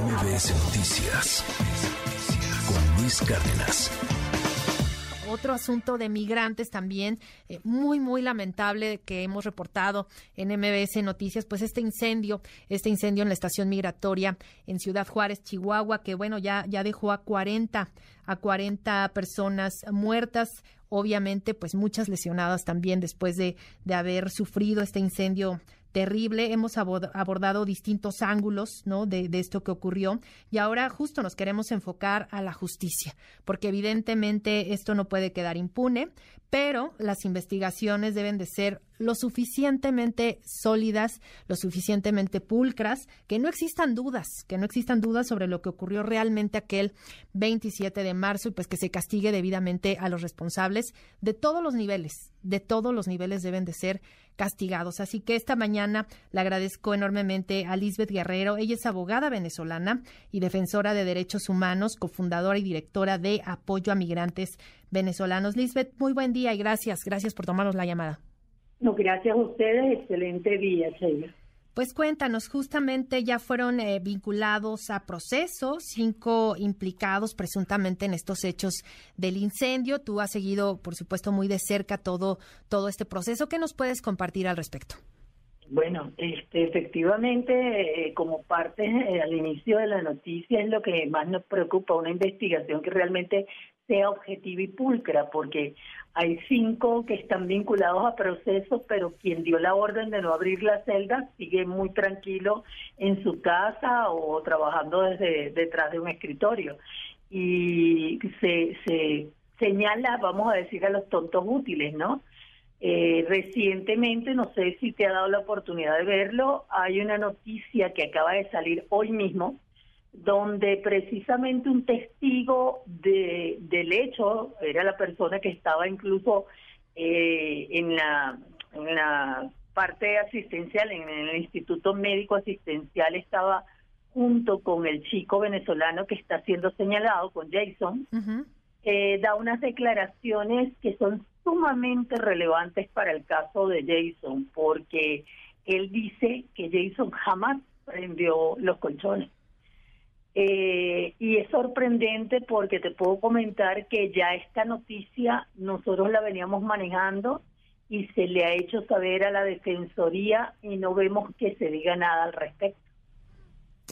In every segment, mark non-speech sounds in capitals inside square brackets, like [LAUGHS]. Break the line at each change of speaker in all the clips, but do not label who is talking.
MBS Noticias con Luis Cárdenas.
Otro asunto de migrantes también eh, muy, muy lamentable que hemos reportado en MBS Noticias, pues este incendio, este incendio en la estación migratoria en Ciudad Juárez, Chihuahua, que bueno, ya, ya dejó a 40, a 40 personas muertas, obviamente pues muchas lesionadas también después de, de haber sufrido este incendio terrible. Hemos abordado distintos ángulos de, de, esto que ocurrió y ahora justo nos queremos enfocar a la justicia, porque evidentemente esto no puede quedar impune, pero las investigaciones deben de ser lo suficientemente sólidas, lo suficientemente pulcras, que no existan dudas, que no existan dudas sobre lo que ocurrió realmente aquel 27 de marzo y pues que se castigue debidamente a los responsables de todos los niveles, de todos los niveles deben de ser castigados. Así que esta mañana le agradezco enormemente a Lisbeth Guerrero. Ella es abogada venezolana y defensora de derechos humanos, cofundadora y directora de Apoyo a Migrantes Venezolanos. Lisbeth, muy buen día y gracias. Gracias por tomarnos la llamada.
No, gracias a ustedes. Excelente día, Sheila.
Pues cuéntanos, justamente ya fueron eh, vinculados a proceso, cinco implicados presuntamente en estos hechos del incendio. Tú has seguido, por supuesto, muy de cerca todo, todo este proceso. ¿Qué nos puedes compartir al respecto?
Bueno, este, efectivamente, eh, como parte eh, al inicio de la noticia es lo que más nos preocupa, una investigación que realmente sea objetiva y pulcra, porque hay cinco que están vinculados a procesos, pero quien dio la orden de no abrir la celda sigue muy tranquilo en su casa o trabajando desde detrás de un escritorio. Y se, se señala, vamos a decir, a los tontos útiles, ¿no? Eh, recientemente, no sé si te ha dado la oportunidad de verlo, hay una noticia que acaba de salir hoy mismo donde precisamente un testigo de, del hecho era la persona que estaba incluso eh, en, la, en la parte asistencial, en el Instituto Médico Asistencial, estaba junto con el chico venezolano que está siendo señalado, con Jason, eh, da unas declaraciones que son sumamente relevantes para el caso de Jason, porque él dice que Jason jamás prendió los colchones. Eh, y es sorprendente porque te puedo comentar que ya esta noticia nosotros la veníamos manejando y se le ha hecho saber a la Defensoría y no vemos que se diga nada al respecto.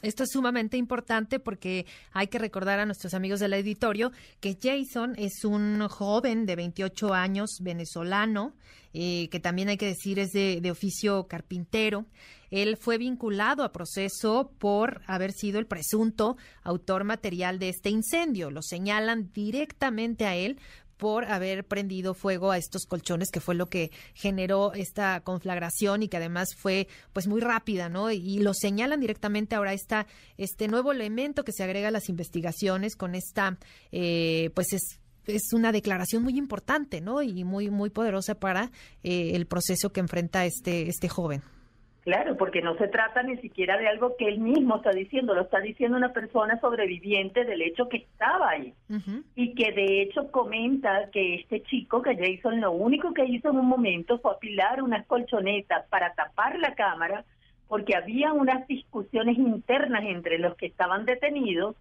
Esto es sumamente importante porque hay que recordar a nuestros amigos del editorio que Jason es un joven de 28 años venezolano, eh, que también hay que decir es de, de oficio carpintero. Él fue vinculado a proceso por haber sido el presunto autor material de este incendio. Lo señalan directamente a él por haber prendido fuego a estos colchones, que fue lo que generó esta conflagración y que además fue pues muy rápida, ¿no? Y, lo señalan directamente ahora está este nuevo elemento que se agrega a las investigaciones con esta, eh, pues es es una declaración muy importante, ¿no? Y muy muy poderosa para eh, el proceso que enfrenta este este joven.
Claro, porque no se trata ni siquiera de algo que él mismo está diciendo, lo está diciendo una persona sobreviviente del hecho que estaba ahí. Y que de hecho comenta que este chico, que Jason, lo único que hizo en un momento fue apilar unas colchonetas para tapar la cámara porque había unas discusiones internas entre los que estaban detenidos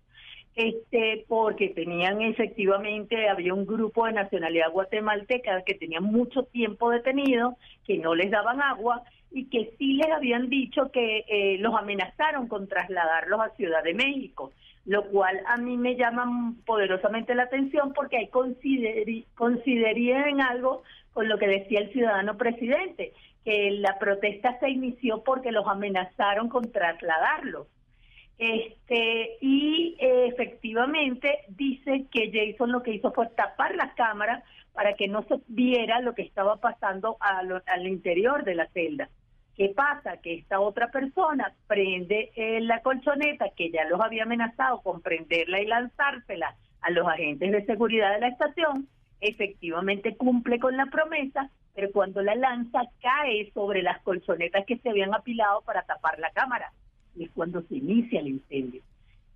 este porque tenían efectivamente había un grupo de nacionalidad guatemalteca que tenía mucho tiempo detenido que no les daban agua y que sí les habían dicho que eh, los amenazaron con trasladarlos a Ciudad de México, lo cual a mí me llama poderosamente la atención porque hay considería en algo con lo que decía el ciudadano presidente, que la protesta se inició porque los amenazaron con trasladarlos. Este, y eh, efectivamente dice que Jason lo que hizo fue tapar las cámaras para que no se viera lo que estaba pasando al interior de la celda. ¿Qué pasa? Que esta otra persona prende eh, la colchoneta que ya los había amenazado con prenderla y lanzársela a los agentes de seguridad de la estación, efectivamente cumple con la promesa, pero cuando la lanza cae sobre las colchonetas que se habían apilado para tapar la cámara. Y es cuando se inicia el incendio.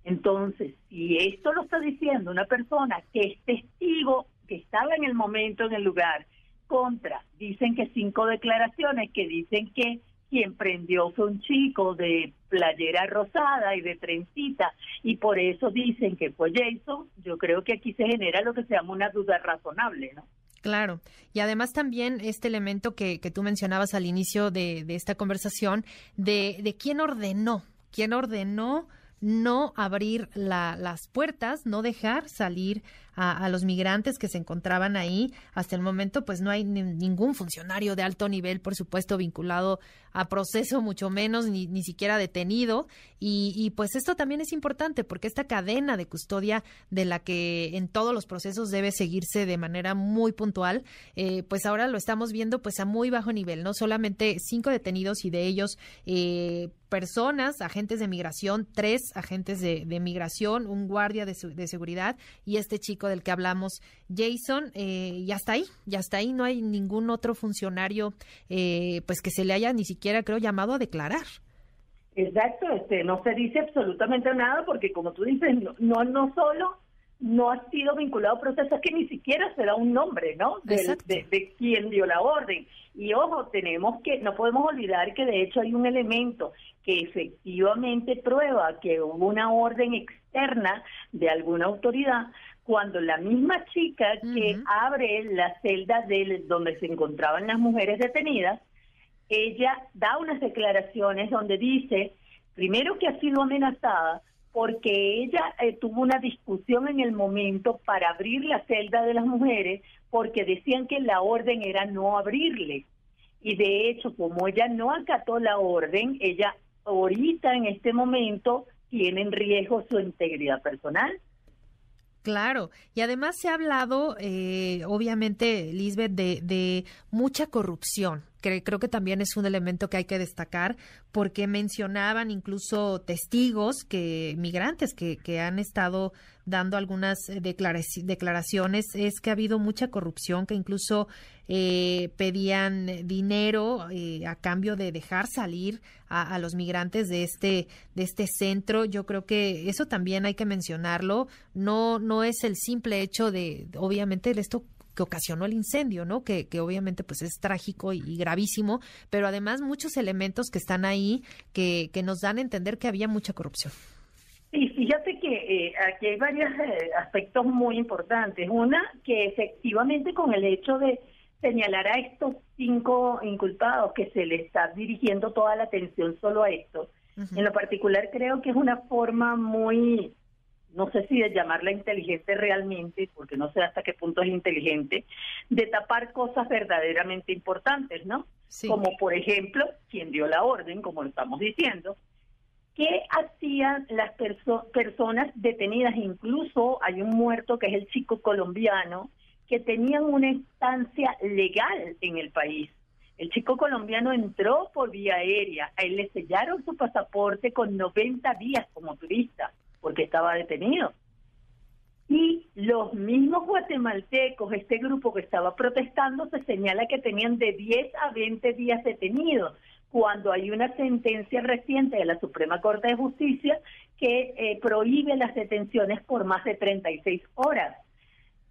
Entonces, si esto lo está diciendo una persona que es testigo, que estaba en el momento, en el lugar, contra, dicen que cinco declaraciones que dicen que quien prendió fue un chico de playera rosada y de trencita, y por eso dicen que fue Jason, yo creo que aquí se genera lo que se llama una duda razonable, ¿no?
Claro, y además también este elemento que, que tú mencionabas al inicio de, de esta conversación, de, de quién ordenó, quién ordenó no abrir las puertas, no dejar salir a, los migrantes que se encontraban ahí. Hasta el momento, pues no hay ningún funcionario de alto nivel, por supuesto, vinculado a proceso, mucho menos, ni, ni siquiera detenido. Y, pues esto también es importante porque esta cadena de custodia de la que en todos los procesos debe seguirse de manera muy puntual, eh, pues ahora lo estamos viendo pues a muy bajo nivel, no solamente cinco detenidos y de ellos eh, personas, agentes de migración, tres agentes de, migración, un guardia de, de seguridad y este chico del que hablamos, Jason, eh, ya está ahí, ya está ahí, no hay ningún otro funcionario eh, pues que se le haya ni siquiera, creo, llamado a declarar.
Exacto, este, no se dice absolutamente nada porque como tú dices, no, no, solo no ha sido vinculado a procesos que ni siquiera se da un nombre, ¿no? De, de, de, quien dio la orden. Y ojo, tenemos que, no podemos olvidar que de hecho hay un elemento que efectivamente prueba que hubo una orden externa de alguna autoridad, cuando la misma chica que abre la celda de donde se encontraban las mujeres detenidas, ella da unas declaraciones donde dice, primero que ha sido amenazada porque ella eh, tuvo una discusión en el momento para abrir la celda de las mujeres porque decían que la orden era no abrirle. Y de hecho, como ella no acató la orden, ella ahorita en este momento tiene en riesgo su integridad personal.
Claro, y además se ha hablado, eh, obviamente, Lisbeth, de, de mucha corrupción creo que también es un elemento que hay que destacar porque mencionaban incluso testigos que migrantes que, que han estado dando algunas declaraciones. Es que ha habido mucha corrupción que incluso eh, pedían dinero eh, a cambio de dejar salir a, a, los migrantes de este de este centro. Yo creo que eso también hay que mencionarlo. No no es el simple hecho de obviamente esto que ocasionó el incendio, ¿no? Que, que obviamente pues es trágico y, gravísimo, pero además muchos elementos que están ahí que, que nos dan a entender que había mucha corrupción.
Sí, fíjate que eh, aquí hay varios eh, aspectos muy importantes. Una, que efectivamente con el hecho de señalar a estos cinco inculpados que se le está dirigiendo toda la atención solo a estos, en lo particular creo que es una forma muy no sé si de llamarla inteligente realmente, porque no sé hasta qué punto es inteligente, de tapar cosas verdaderamente importantes, ¿no? Como por ejemplo, quien dio la orden, como lo estamos diciendo, ¿qué hacían las personas detenidas? Incluso hay un muerto que es el chico colombiano, que tenían una instancia legal en el país. El chico colombiano entró por vía aérea, a él le sellaron su pasaporte con 90 días como turista porque estaba detenido. Y los mismos guatemaltecos, este grupo que estaba protestando, se señala que tenían de 10 a 20 días detenidos, cuando hay una sentencia reciente de la Suprema Corte de Justicia que eh, prohíbe las detenciones por más de 36 horas.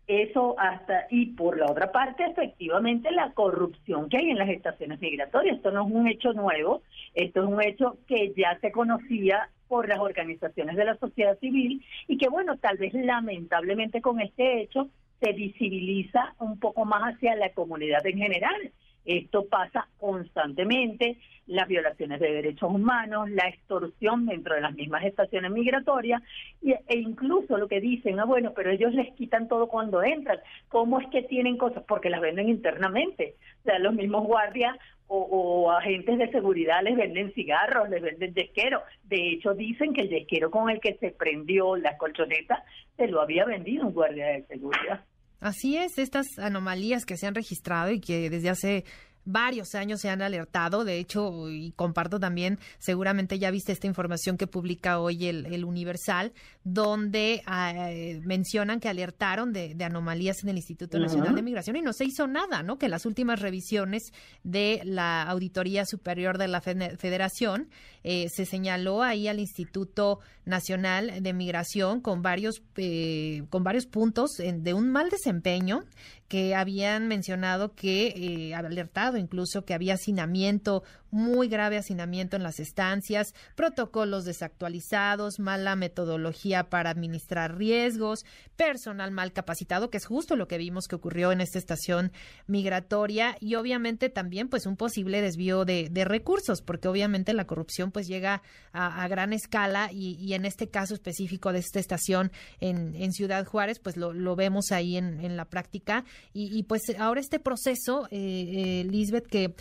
Eso hasta, y por la otra parte, efectivamente, la corrupción que hay en las estaciones migratorias. Esto no es un hecho nuevo, esto es un hecho que ya se conocía por las organizaciones de la sociedad civil y que, bueno, tal vez lamentablemente con este hecho se visibiliza un poco más hacia la comunidad en general. Esto pasa constantemente, las violaciones de derechos humanos, la extorsión dentro de las mismas estaciones migratorias e incluso lo que dicen, ah, bueno, pero ellos les quitan todo cuando entran. ¿Cómo es que tienen cosas? Porque las venden internamente. O sea, los mismos guardias o, agentes de seguridad les venden cigarros, les venden yesquero. De hecho, dicen que el yesquero con el que se prendió la colchoneta se lo había vendido un guardia de seguridad.
Así es, estas anomalías que se han registrado y que desde hace varios años se han alertado, de hecho, y comparto también, seguramente ya viste esta información que publica hoy el, Universal, donde eh, mencionan que alertaron de, anomalías en el Instituto Nacional de Migración y no se hizo nada, ¿no? Que las últimas revisiones de la Auditoría Superior de la Federación eh, se señaló ahí al Instituto Nacional de Migración con varios, eh, con varios puntos de un mal desempeño que habían mencionado que eh, alertado incluso que había hacinamiento muy grave hacinamiento en las estancias, protocolos desactualizados, mala metodología para administrar riesgos, personal mal capacitado, que es justo lo que vimos que ocurrió en esta estación migratoria y obviamente también pues un posible desvío de, recursos, porque obviamente la corrupción pues llega a, gran escala y, en este caso específico de esta estación en, Ciudad Juárez pues lo, vemos ahí en, la práctica. Y, pues ahora este proceso, eh, eh, Lisbeth, que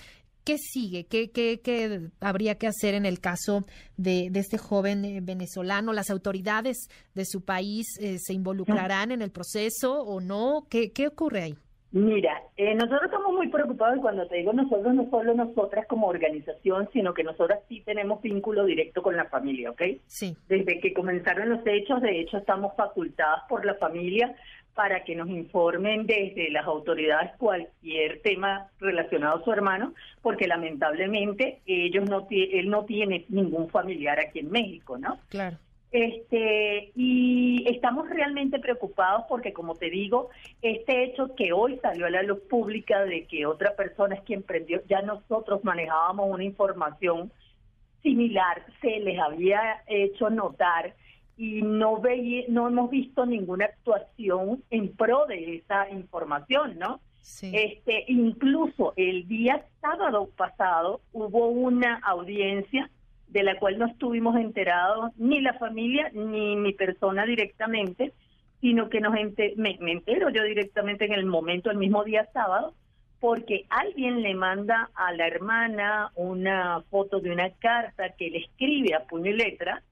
¿Qué sigue? ¿Qué, qué, ¿Qué, habría que hacer en el caso de, este joven eh, venezolano? ¿Las autoridades de su país eh, se involucrarán en el proceso o no? ¿Qué, qué ocurre ahí?
Mira, eh, nosotros estamos muy preocupados y cuando te digo nosotros, no solo nosotras como organización, sino que nosotras sí tenemos vínculo directo con la familia, ¿ok?
Sí.
Desde que comenzaron los hechos, de hecho, estamos facultadas por la familia para que nos informen desde las autoridades cualquier tema relacionado a su hermano, porque lamentablemente ellos no él no tiene ningún familiar aquí en México, ¿no?
Claro.
Este, y estamos realmente preocupados porque, como te digo, este hecho que hoy salió a la luz pública de que otra persona es quien prendió, ya nosotros manejábamos una información similar, se les había hecho notar y no veía, no hemos visto ninguna actuación en pro de esa información, ¿no?
Sí.
Este, incluso el día sábado pasado hubo una audiencia de la cual no estuvimos enterados ni la familia ni mi persona directamente, sino que nos me, me entero yo directamente en el momento, el mismo día sábado, porque alguien le manda a la hermana una foto de una carta que le escribe a puño y letra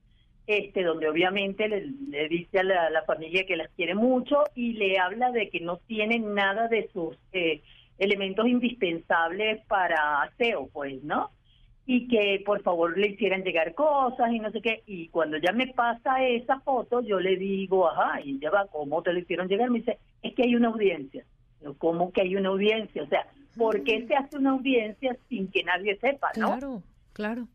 este, donde obviamente le, dice a la, familia que las quiere mucho y le habla de que no tienen nada de sus eh, elementos indispensables para aseo, pues, ¿no? Y que por favor le hicieran llegar cosas y no sé qué. Y cuando ya me pasa esa foto, yo le digo, ajá, y ya va, ¿cómo te lo hicieron llegar? Me dice, es que hay una audiencia. ¿Cómo que hay una audiencia? O sea, ¿por qué se hace una audiencia sin que nadie sepa, no?
Claro. Claro.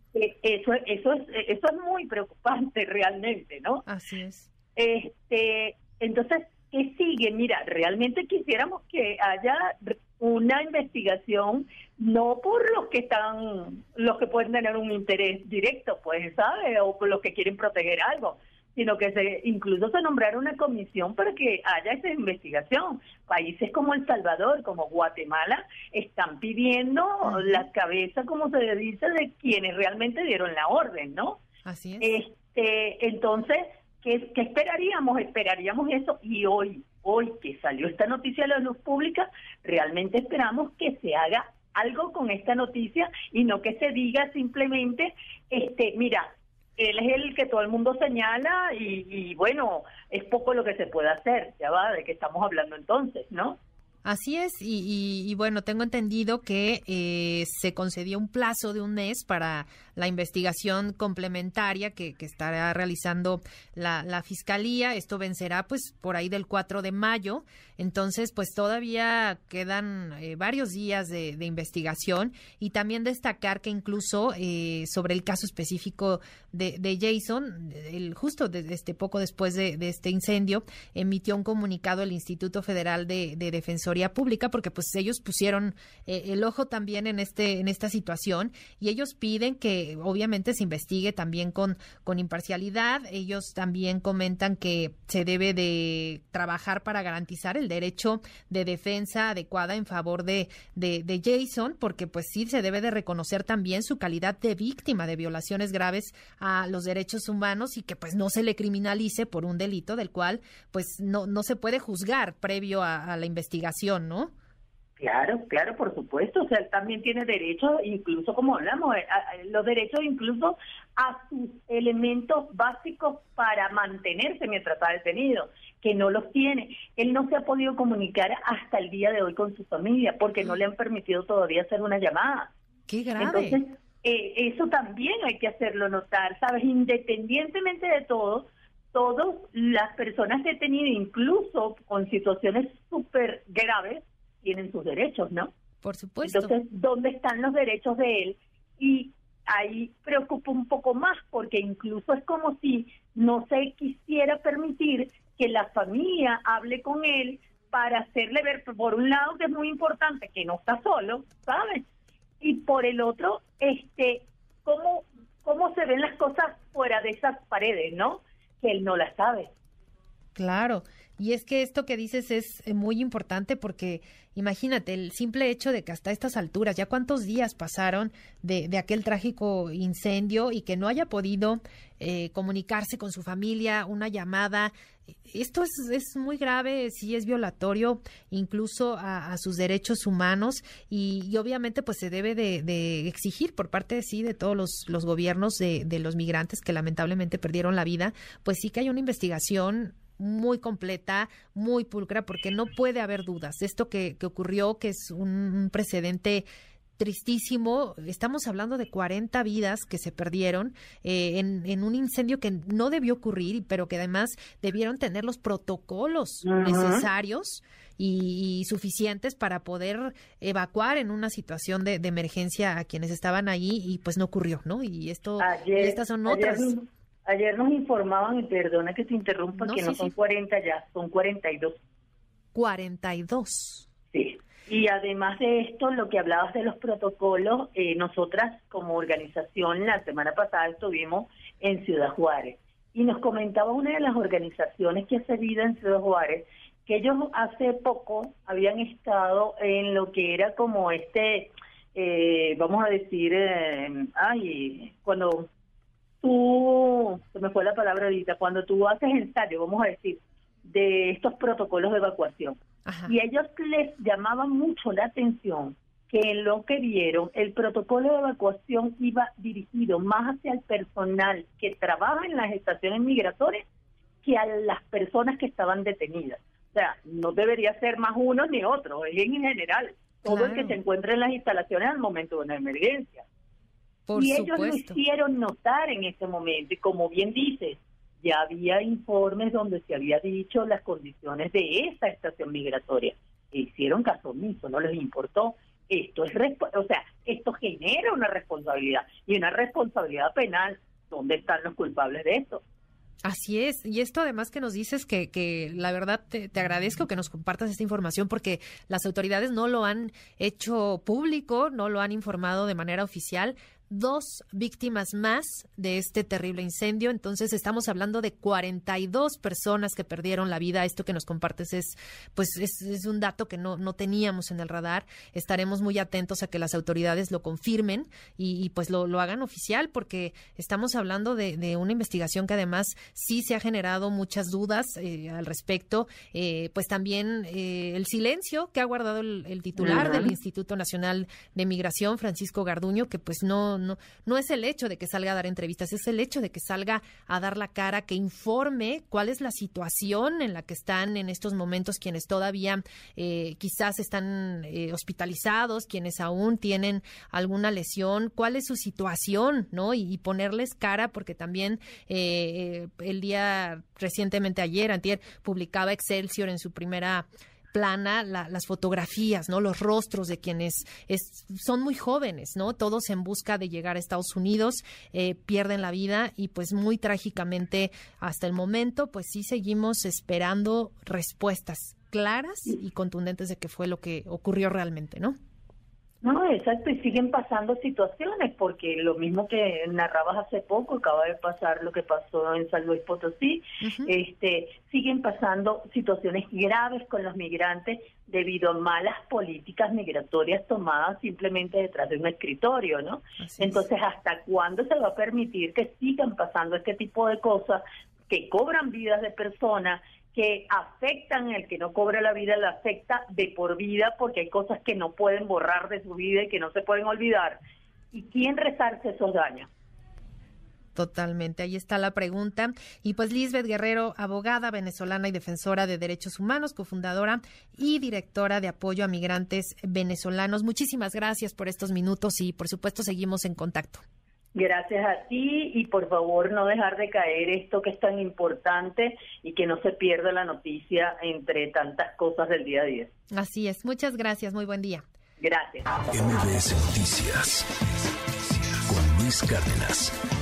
Eso, eso, es, eso es muy preocupante [LAUGHS] realmente, ¿no?
Así es.
Este, entonces, ¿qué sigue? Mira, realmente quisiéramos que haya una investigación, no por los que están, los que pueden tener un interés directo, pues, ¿sabes? O por los que quieren proteger algo, sino que se incluso se nombrara una comisión para que haya esa investigación. Países como El Salvador, como Guatemala, están pidiendo la cabeza, como se dice, de quienes realmente dieron la orden, ¿no?
Así es.
Este, entonces, ¿qué, ¿qué esperaríamos? Esperaríamos eso y hoy, hoy que salió esta noticia a la luz pública, realmente esperamos que se haga algo con esta noticia y no que se diga simplemente, este, mira, él es el que todo el mundo señala y, bueno, es poco lo que se puede hacer, ya va, de qué estamos hablando entonces, ¿no?
Así es, y, bueno, tengo entendido que eh, se concedió un plazo de un mes para la investigación complementaria que, estará realizando la, Fiscalía. Esto vencerá pues por ahí del 4 de mayo. Entonces, pues todavía quedan eh, varios días de, investigación y también destacar que incluso eh, sobre el caso específico de, Jason, el, justo de, este, poco después de, este incendio, emitió un comunicado el Instituto Federal de, Defensoría Pública porque pues ellos pusieron eh, el ojo también en, este, en esta situación y ellos piden que obviamente se investigue también con, con imparcialidad. Ellos también comentan que se debe de trabajar para garantizar el derecho de defensa adecuada en favor de, de, de Jason, porque pues sí se debe de reconocer también su calidad de víctima de violaciones graves a los derechos humanos y que pues no se le criminalice por un delito del cual pues no, no se puede juzgar previo a la investigación, ¿no?
Claro, claro, por supuesto. O sea, él también tiene derecho, incluso como hablamos, eh, los derechos incluso a sus elementos básicos para mantenerse mientras está detenido, que no los tiene. Él no se ha podido comunicar hasta el día de hoy con su familia porque no le han permitido todavía hacer una llamada.
Qué grave.
Entonces, eh, eso también hay que hacerlo notar, ¿sabes? Independientemente de todo, todas las personas detenidas, incluso con situaciones súper graves, tienen sus derechos, ¿no?
Por supuesto.
Entonces, ¿dónde están los derechos de él? Y ahí preocupa un poco más porque incluso es como si no se quisiera permitir que la familia hable con él para hacerle ver, por un lado, que es muy importante que no está solo, ¿sabes? y por el otro, este, cómo, cómo se ven las cosas fuera de esas paredes, ¿no? Que él no las sabe.
Claro, y es que esto que dices es eh, muy importante porque imagínate el simple hecho de que hasta estas alturas, ya cuántos días pasaron de, de aquel trágico incendio y que no haya podido eh, comunicarse con su familia, una llamada. Esto es, es muy grave, sí es violatorio incluso a, sus derechos humanos y, obviamente pues se debe de, exigir por parte sí de todos los, los gobiernos de, de los migrantes que lamentablemente perdieron la vida, pues sí que hay una investigación muy completa, muy pulcra, porque no puede haber dudas. Esto que, que ocurrió, que es un precedente tristísimo. Estamos hablando de 40 vidas que se perdieron eh, en, en, un incendio que no debió ocurrir, pero que además debieron tener los protocolos necesarios y, suficientes para poder evacuar en una situación de, emergencia a quienes estaban allí y pues no ocurrió, ¿no? Y esto, estas son otras.
Ayer nos informaban, y perdona que te interrumpa, que no son 40 ya, son 42.
42.
Sí. Y además de esto, lo que hablabas de los protocolos, eh, nosotras como organización la semana pasada estuvimos en Ciudad Juárez y nos comentaba una de las organizaciones que hace vida en Ciudad Juárez que ellos hace poco habían estado en lo que era como este, eh, vamos a decir, eh, ay, cuando tú, se me fue la palabra ahorita, cuando tú haces ensayo, vamos a decir, de estos protocolos de evacuación. Y ellos les llamaban mucho la atención que en lo que vieron, el protocolo de evacuación iba dirigido más hacia el personal que trabaja en las estaciones migratorias que a las personas que estaban detenidas. O sea, no debería ser más uno ni otro, es en general, todo el que se encuentra en las instalaciones al momento de una emergencia y ellos lo hicieron notar en ese momento. Y como bien dices, ya había informes donde se había dicho las condiciones de esa estación migratoria. E hicieron caso omiso, no les importó. Esto es, o sea, esto genera una responsabilidad y una responsabilidad penal. ¿Dónde están los culpables de esto?
Así es, y esto además que nos dices que, que la verdad te, te, agradezco que nos compartas esta información porque las autoridades no lo han hecho público, no lo han informado de manera oficial, dos víctimas más de este terrible incendio. Entonces estamos hablando de 42 personas que perdieron la vida. Esto que nos compartes es, pues, es, un dato que no, no, teníamos en el radar. Estaremos muy atentos a que las autoridades lo confirmen y, pues lo, lo, hagan oficial porque estamos hablando de, de, una investigación que además sí se ha generado muchas dudas eh, al respecto. Eh, pues también eh, el silencio que ha guardado el, titular del Instituto Nacional de Migración, Francisco Garduño, que pues no no, no, es el hecho de que salga a dar entrevistas, es el hecho de que salga a dar la cara, que informe cuál es la situación en la que están en estos momentos quienes todavía eh, quizás están eh, hospitalizados, quienes aún tienen alguna lesión, cuál es su situación, ¿no? Y, ponerles cara, porque también eh, el día recientemente ayer, antier, publicaba Excelsior en su primera plana las fotografías, ¿no? Los rostros de quienes son muy jóvenes, ¿no? Todos en busca de llegar a Estados Unidos, eh, pierden la vida y pues muy trágicamente hasta el momento, pues sí seguimos esperando respuestas claras y contundentes de qué fue lo que ocurrió realmente, ¿no?
No, exacto, y siguen pasando situaciones, porque lo mismo que narrabas hace poco, acaba de pasar lo que pasó en San Luis Potosí, este, siguen pasando situaciones graves con los migrantes debido a malas políticas migratorias tomadas simplemente detrás de un escritorio, ¿no? Entonces, ¿hasta cuándo se va a permitir que sigan pasando este tipo de cosas que cobran vidas de personas que afectan, el que no cobra la vida la afecta de por vida porque hay cosas que no pueden borrar de su vida y que no se pueden olvidar. ¿Y quién rezarse esos daños?
Totalmente, ahí está la pregunta. Y pues Lisbeth Guerrero, abogada venezolana y defensora de derechos humanos, cofundadora y directora de apoyo a migrantes venezolanos. Muchísimas gracias por estos minutos y por supuesto seguimos en contacto.
Gracias a ti y por favor no dejar de caer esto que es tan importante y que no se pierda la noticia entre tantas cosas del día a día.
Así es. Muchas gracias. Muy buen día.
Gracias.
MBS Noticias con Luis Cárdenas.